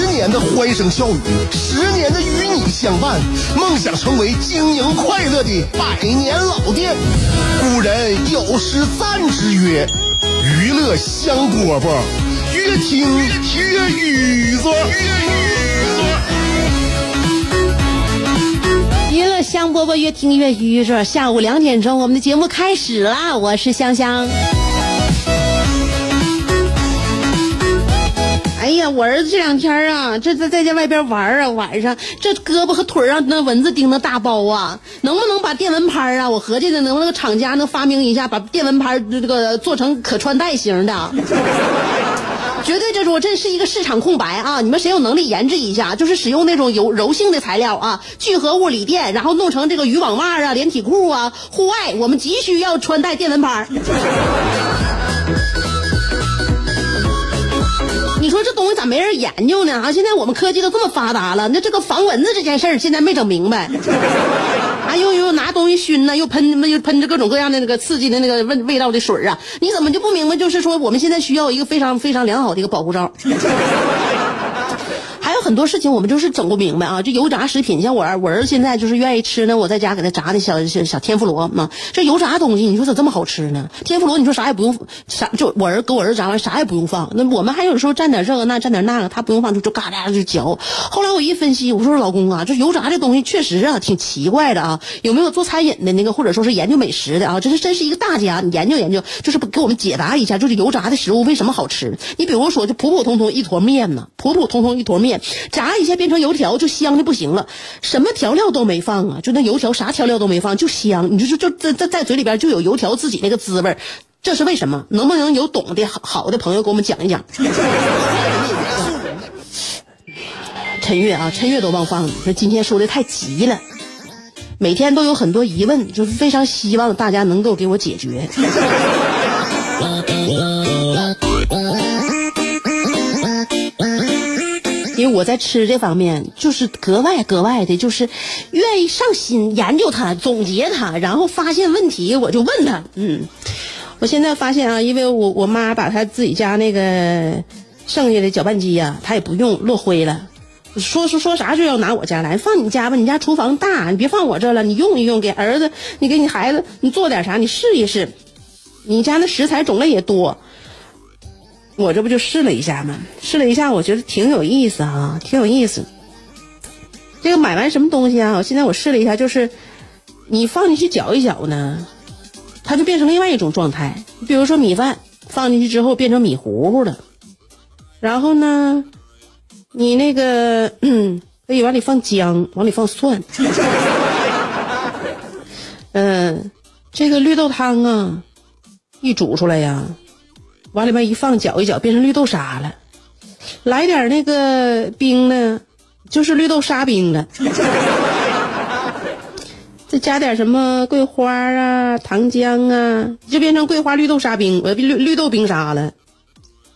十年的欢声笑语，十年的与你相伴，梦想成为经营快乐的百年老店。古人有诗赞之曰：“娱乐香饽饽，越听越雨子。”娱乐香饽饽越听越愚着。下午两点钟，我们的节目开始了，我是香香。我儿子这两天啊，这在在家外边玩啊，晚上这胳膊和腿上那蚊子叮的大包啊，能不能把电蚊拍啊？我合计的能不能厂家能发明一下，把电蚊拍这个做成可穿戴型的。绝对这说这是一个市场空白啊！你们谁有能力研制一下？就是使用那种柔柔性的材料啊，聚合物锂电，然后弄成这个渔网袜啊、连体裤啊，户外我们急需要穿戴电蚊拍。你说这东西咋没人研究呢？啊，现在我们科技都这么发达了，那这个防蚊子这件事儿现在没整明白。啊，又又拿东西熏呢，又喷又喷着各种各样的那个刺激的那个味味道的水啊，你怎么就不明白？就是说我们现在需要一个非常非常良好的一个保护罩。很多事情我们就是整不明白啊！这油炸食品，像我儿我儿子现在就是愿意吃呢，我在家给他炸的小小小天妇罗嘛。这油炸东西，你说咋这么好吃呢？天妇罗，你说啥也不用，啥就我儿给我儿子炸完啥也不用放。那我们还有时候蘸点这个那蘸点那个，他不用放就就嘎嘎就嚼。后来我一分析，我说老公啊，这油炸这东西确实啊挺奇怪的啊。有没有做餐饮的那个，或者说是研究美食的啊？这是真是一个大家，你研究研究，就是给我们解答一下，就是油炸的食物为什么好吃？你比如说，就普普通通一坨面呢，普普通通一坨面。炸一下变成油条就香的不行了，什么调料都没放啊，就那油条啥调料都没放就香，你就就在在在嘴里边就有油条自己那个滋味这是为什么？能不能有懂的好好的朋友给我们讲一讲？陈月啊，陈月都忘放了，说今天说的太急了，每天都有很多疑问，就是非常希望大家能够给我解决。因为我在吃这方面就是格外格外的，就是愿意上心研究它、总结它，然后发现问题我就问他。嗯，我现在发现啊，因为我我妈把她自己家那个剩下的搅拌机呀，她也不用落灰了，说说说啥就要拿我家来，放你家吧，你家厨房大，你别放我这了，你用一用，给儿子，你给你孩子，你做点啥，你试一试，你家那食材种类也多。我这不就试了一下吗？试了一下，我觉得挺有意思啊，挺有意思。这个买完什么东西啊？我现在我试了一下，就是你放进去搅一搅呢，它就变成另外一种状态。比如说米饭放进去之后变成米糊糊的，然后呢，你那个可以往里放姜，往里放蒜。嗯，这个绿豆汤啊，一煮出来呀。往里面一放，搅一搅，变成绿豆沙了。来点那个冰呢，就是绿豆沙冰了。再加点什么桂花啊、糖浆啊，就变成桂花绿豆沙冰，呃，绿绿豆冰沙了。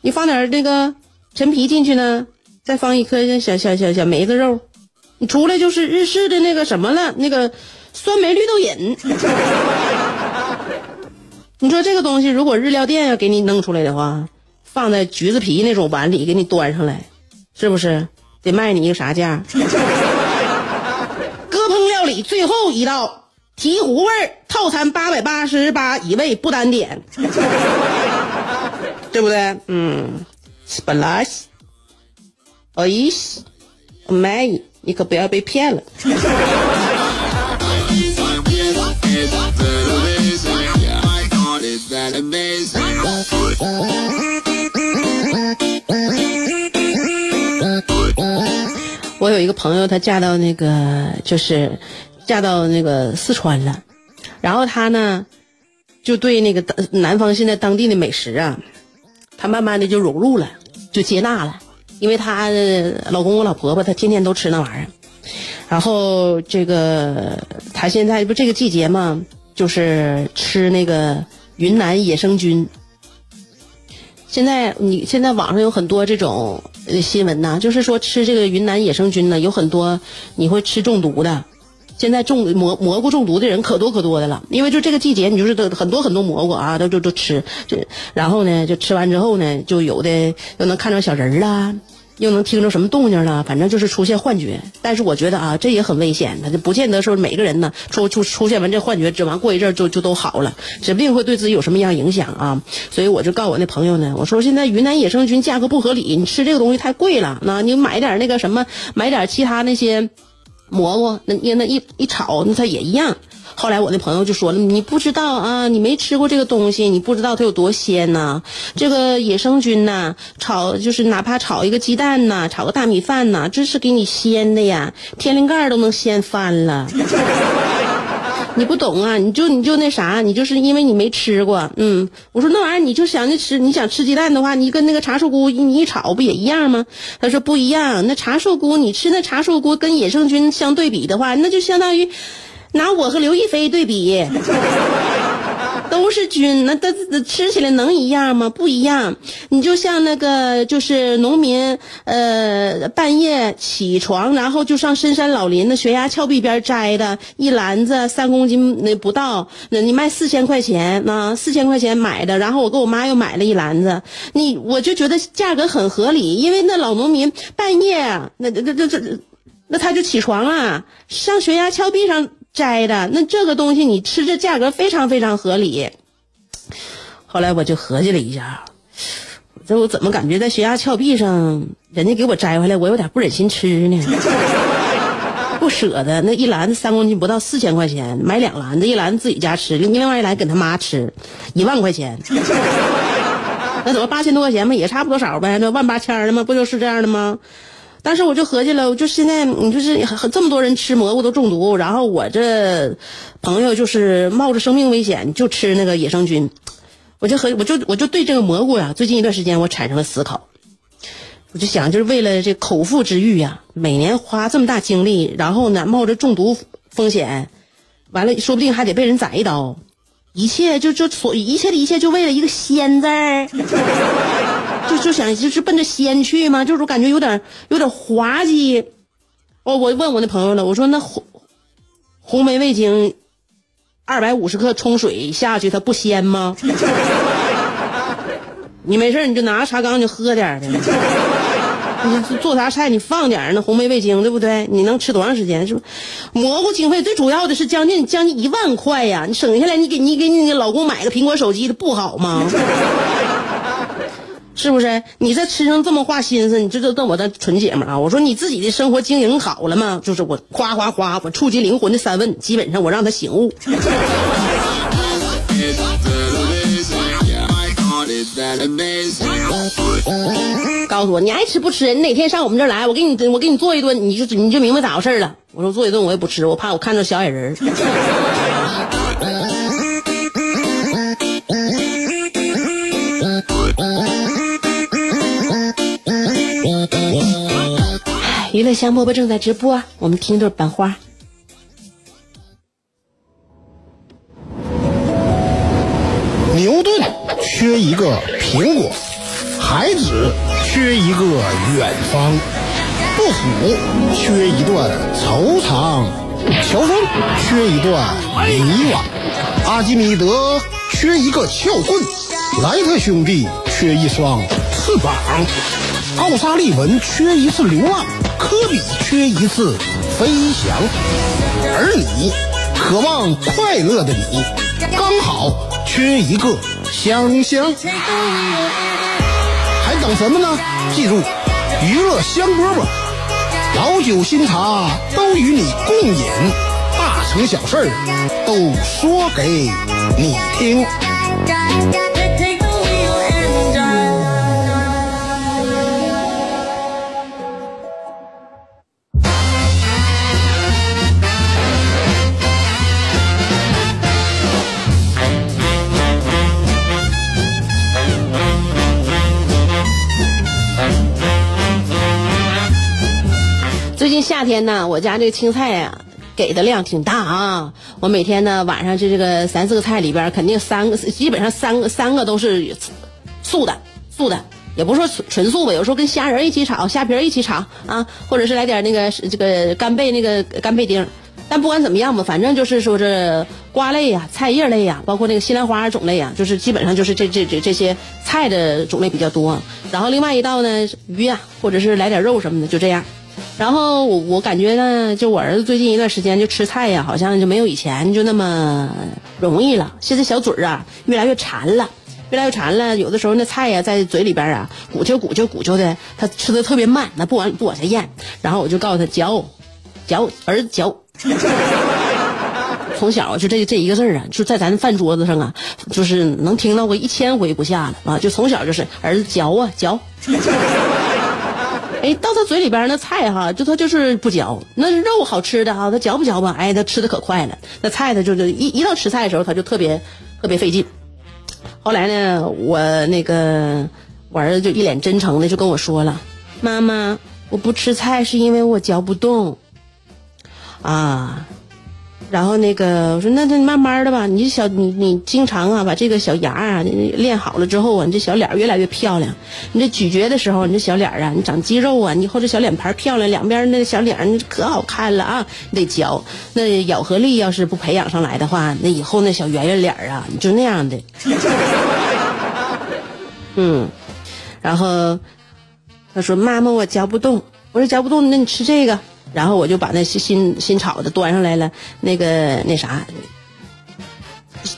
你放点那个陈皮进去呢，再放一颗小小小小梅子肉，你出来就是日式的那个什么了，那个酸梅绿豆饮。你说这个东西，如果日料店要给你弄出来的话，放在橘子皮那种碗里给你端上来，是不是得卖你一个啥价？鸽烹料理最后一道醍醐味套餐八百八十八一位不单点，对不对？嗯，本来，哎，卖你可不要被骗了。我有一个朋友，她嫁到那个就是嫁到那个四川了，然后她呢就对那个南方现在当地的美食啊，她慢慢的就融入了，就接纳了。因为她老公我老婆婆她天天都吃那玩意儿，然后这个她现在不这个季节嘛，就是吃那个云南野生菌。现在你现在网上有很多这种新闻呐，就是说吃这个云南野生菌呢，有很多你会吃中毒的。现在中蘑蘑菇中毒的人可多可多的了，因为就这个季节，你就是很多很多蘑菇啊，都都都吃，这然后呢，就吃完之后呢，就有的就能看着小人儿啦，又能听着什么动静了，反正就是出现幻觉。但是我觉得啊，这也很危险，他就不见得说每个人呢出出出现完这幻觉，指完过一阵就就都好了，指不定会对自己有什么样影响啊。所以我就告我那朋友呢，我说现在云南野生菌价格不合理，你吃这个东西太贵了，那你买点那个什么，买点其他那些。蘑菇，那那那一一炒，那它也一样。后来我那朋友就说了：“你不知道啊，你没吃过这个东西，你不知道它有多鲜呐。这个野生菌呐，炒就是哪怕炒一个鸡蛋呐，炒个大米饭呐，这是给你鲜的呀，天灵盖都能鲜翻了。”你不懂啊，你就你就那啥，你就是因为你没吃过，嗯，我说那玩意儿你就想着吃，你想吃鸡蛋的话，你跟那个茶树菇你一炒不也一样吗？他说不一样，那茶树菇你吃那茶树菇跟野生菌相对比的话，那就相当于拿我和刘亦菲对比。都是菌，那它吃起来能一样吗？不一样。你就像那个，就是农民，呃，半夜起床，然后就上深山老林的悬崖峭壁边摘的一篮子三公斤那不到，那你卖四千块钱，那四千块钱买的，然后我跟我妈又买了一篮子，你我就觉得价格很合理，因为那老农民半夜，那那那这，那他就起床了，上悬崖峭壁上。摘的那这个东西，你吃这价格非常非常合理。后来我就合计了一下，这我怎么感觉在悬崖峭壁上，人家给我摘回来，我有点不忍心吃呢？不舍得，那一篮子三公斤不到，四千块钱买两篮子，一篮子自己家吃，另外一篮给他妈吃，一万块钱。那怎么八千多块钱嘛，也差不多少呗？那万八千的嘛？不就是这样的吗？但是我就合计了，我就现在你就是这么多人吃蘑菇都中毒，然后我这朋友就是冒着生命危险就吃那个野生菌，我就和我就我就对这个蘑菇呀，最近一段时间我产生了思考，我就想就是为了这口腹之欲呀，每年花这么大精力，然后呢冒着中毒风险，完了说不定还得被人宰一刀，一切就就所一切的一切就为了一个鲜字儿。就就想就是奔着鲜去吗？就是感觉有点有点滑稽。哦，我问我那朋友了，我说那红红梅味精二百五十克冲水下去，它不鲜吗？你没事你就拿茶缸就喝点的。你做啥菜你放点那红梅味精，对不对？你能吃多长时间？是不？蘑菇经费最主要的是将近将近一万块呀！你省下来，你给你给你老公买个苹果手机的不好吗？是不是？你这吃上这么花心思，你这都瞪我的纯姐们啊！我说你自己的生活经营好了吗？就是我夸夸夸，我触及灵魂的三问，基本上我让他醒悟。告诉我你爱吃不吃？你哪天上我们这儿来，我给你我给你做一顿，你就你就明白咋回事了。我说做一顿我也不吃，我怕我看着小矮人。娱乐香饽饽正在直播，我们听段版花。牛顿缺一个苹果，孩子缺一个远方，杜甫缺一段惆怅，乔峰缺一段迷惘，阿基米德缺一个撬棍，莱特兄弟缺一双翅膀，奥沙利文缺一次流浪。科比缺一次飞翔，而你渴望快乐的你，刚好缺一个香香。还等什么呢？记住，娱乐香饽饽，老酒新茶都与你共饮，大成小事儿都说给你听。最近夏天呢，我家这个青菜呀、给的量挺大啊。我每天呢晚上这这个三四个菜里边，肯定三个，基本上三个三个都是素的，素的。也不说纯纯素吧，有时候跟虾仁一起炒，虾皮一起炒啊，或者是来点那个这个干贝那个干贝丁。但不管怎么样吧，反正就是说这瓜类呀、菜叶类呀，包括那个西兰花种类呀，就是基本上就是这这这这些菜的种类比较多。然后另外一道呢，鱼呀，或者是来点肉什么的，就这样。然后我我感觉呢，就我儿子最近一段时间就吃菜呀，好像就没有以前就那么容易了。现在小嘴儿啊，越来越馋了。越来越馋了，有的时候那菜呀在嘴里边啊鼓秋鼓秋鼓秋的，他吃的特别慢，他不往不往下咽。然后我就告诉他嚼，嚼儿子嚼。从小就这这一个字儿啊，就在咱饭桌子上啊，就是能听到过一千回不下了啊！就从小就是儿子嚼啊嚼。哎，到他嘴里边那菜哈，就他就是不嚼。那肉好吃的哈，他嚼不嚼吧？哎，他吃的可快了。那菜他就就一一到吃菜的时候，他就特别特别费劲。后来呢，我那个我儿子就一脸真诚的就跟我说了：“妈妈，我不吃菜是因为我嚼不动。”啊，然后那个我说：“那那慢慢的吧，你这小你你经常啊把这个小牙啊练好了之后啊，你这小脸越来越漂亮。你这咀嚼的时候，你这小脸啊，你长肌肉啊，你以后这小脸盘漂亮，两边那小脸可好看了啊！你得嚼，那咬合力要是不培养上来的话，那以后那小圆圆脸啊，你就那样的。”嗯，然后他说：“妈妈，我嚼不动。”我说：“嚼不动，那你吃这个。”然后我就把那新新新炒的端上来了，那个那啥，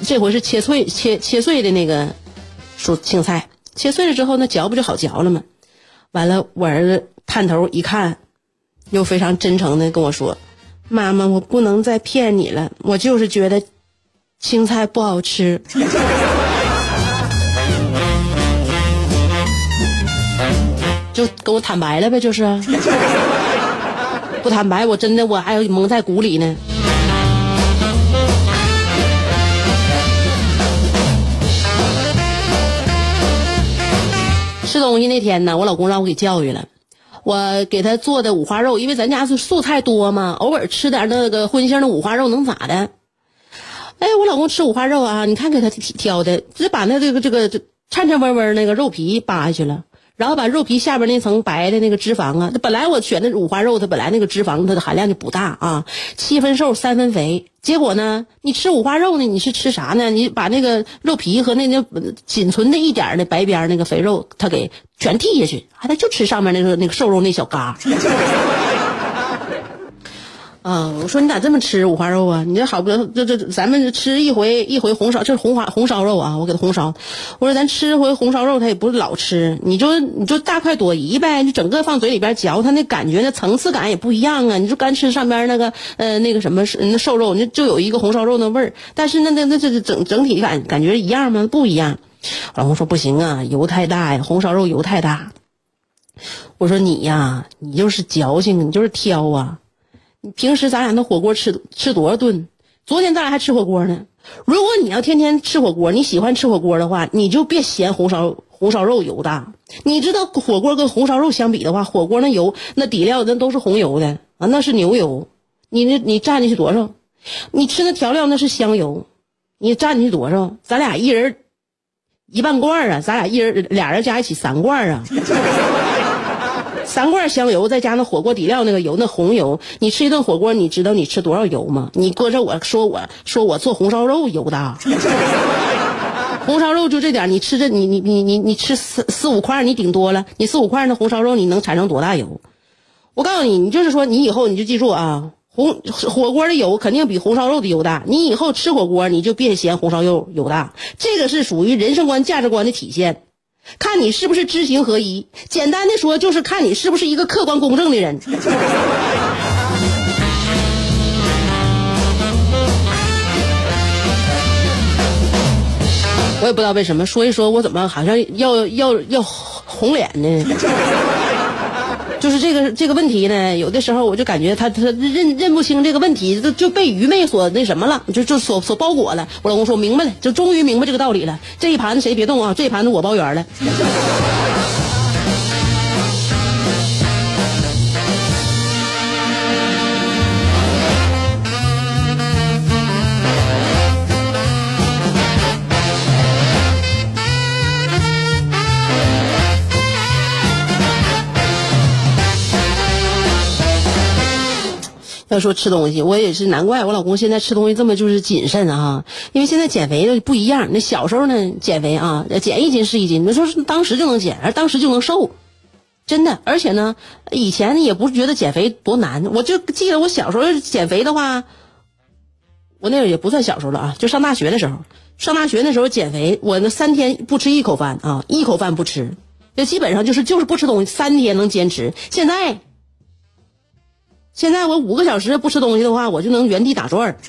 这回是切碎切切碎的那个蔬青菜，切碎了之后，那嚼不就好嚼了吗？完了，我儿子探头一看，又非常真诚的跟我说：“妈妈，我不能再骗你了，我就是觉得青菜不好吃。”就跟我坦白了呗，就是不坦白，我真的我还蒙在鼓里呢。吃东西那天呢，我老公让我给教育了，我给他做的五花肉，因为咱家是素菜多嘛，偶尔吃点那个荤腥的五花肉能咋的？哎，我老公吃五花肉啊，你看给他挑的，只把那这个这个这颤颤巍巍那个肉皮扒下去了。然后把肉皮下边那层白的那个脂肪啊，它本来我选的五花肉，它本来那个脂肪它的含量就不大啊，七分瘦三分肥。结果呢，你吃五花肉呢，你是吃啥呢？你把那个肉皮和那那仅存的一点的白边那个肥肉，它给全剔下去，还得就吃上面那个那个瘦肉那小嘎。啊！我说你咋这么吃五花肉啊？你这好不这这咱们吃一回一回红烧，这是红花红烧肉啊！我给他红烧。我说咱吃回红烧肉，他也不是老吃，你就你就大快朵颐呗，你整个放嘴里边嚼，它那感觉那层次感也不一样啊！你就干吃上边那个呃那个什么那瘦肉，那就有一个红烧肉那味儿，但是那那那这整整体感感觉一样吗？不一样。老公说不行啊，油太大呀，红烧肉油太大。我说你呀，你就是矫情，你就是挑啊。平时咱俩那火锅吃吃多少顿？昨天咱俩还吃火锅呢。如果你要天天吃火锅，你喜欢吃火锅的话，你就别嫌红烧红烧肉油大。你知道火锅跟红烧肉相比的话，火锅那油那底料那都是红油的啊，那是牛油。你那你蘸进去多少？你吃那调料那是香油，你蘸进去多少？咱俩一人一半罐啊，咱俩一人俩人加一起三罐啊。三罐香油，再加那火锅底料那个油，那红油，你吃一顿火锅，你知道你吃多少油吗？你搁这我说我说我做红烧肉油大，红烧肉就这点，你吃这你你你你你吃四四五块，你顶多了，你四五块那红烧肉你能产生多大油？我告诉你，你就是说你以后你就记住啊，红火锅的油肯定比红烧肉的油大，你以后吃火锅你就别嫌红烧肉油大，这个是属于人生观价值观的体现。看你是不是知行合一，简单的说就是看你是不是一个客观公正的人。我也不知道为什么，说一说我怎么好像要要要红脸呢？就是这个这个问题呢，有的时候我就感觉他他认认不清这个问题，就就被愚昧所那什么了，就就所所包裹了。我老公说明白了，就终于明白这个道理了。这一盘子谁别动啊，这一盘子我包圆了。要说吃东西，我也是难怪我老公现在吃东西这么就是谨慎啊，因为现在减肥的不一样。那小时候呢，减肥啊，减一斤是一斤，你说当时就能减，而当时就能瘦，真的。而且呢，以前也不觉得减肥多难，我就记得我小时候减肥的话，我那会儿也不算小时候了啊，就上大学的时候，上大学那时候减肥，我那三天不吃一口饭啊，一口饭不吃，就基本上就是就是不吃东西，三天能坚持。现在。现在我五个小时不吃东西的话，我就能原地打转儿。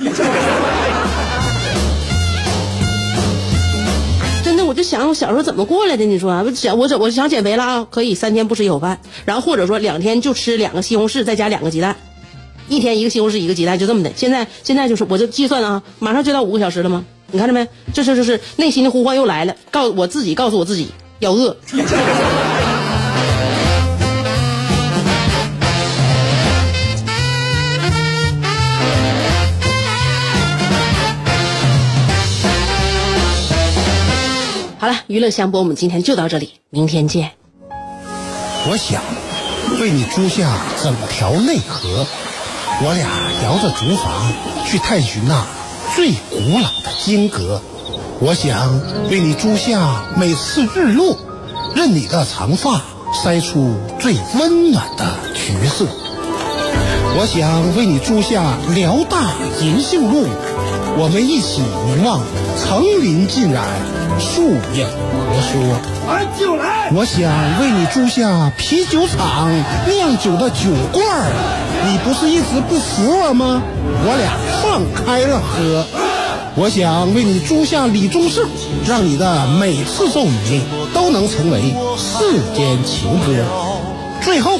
真的，我就想我小时候怎么过来的？你说，我想我我想减肥了啊？可以三天不吃一口饭，然后或者说两天就吃两个西红柿，再加两个鸡蛋，一天一个西红柿一个鸡蛋，就这么的。现在现在就是我就计算啊，马上就到五个小时了吗？你看着没？这这就是内心的呼唤又来了，告我自己告诉我自己要饿。好了，娱乐香饽我们今天就到这里，明天见。我想为你租下整条内河，我俩摇着竹筏去探寻那最古老的金阁。我想为你租下每次日落，任你的长发筛出最温暖的橘色。我想为你租下辽大银杏路，我们一起凝望层林尽染。树影婆娑，我想为你租下啤酒厂酿酒的酒罐儿，你不是一直不服我吗？我俩放开了喝。我想为你租下李宗盛，让你的每次奏鸣都能成为世间情歌。最后，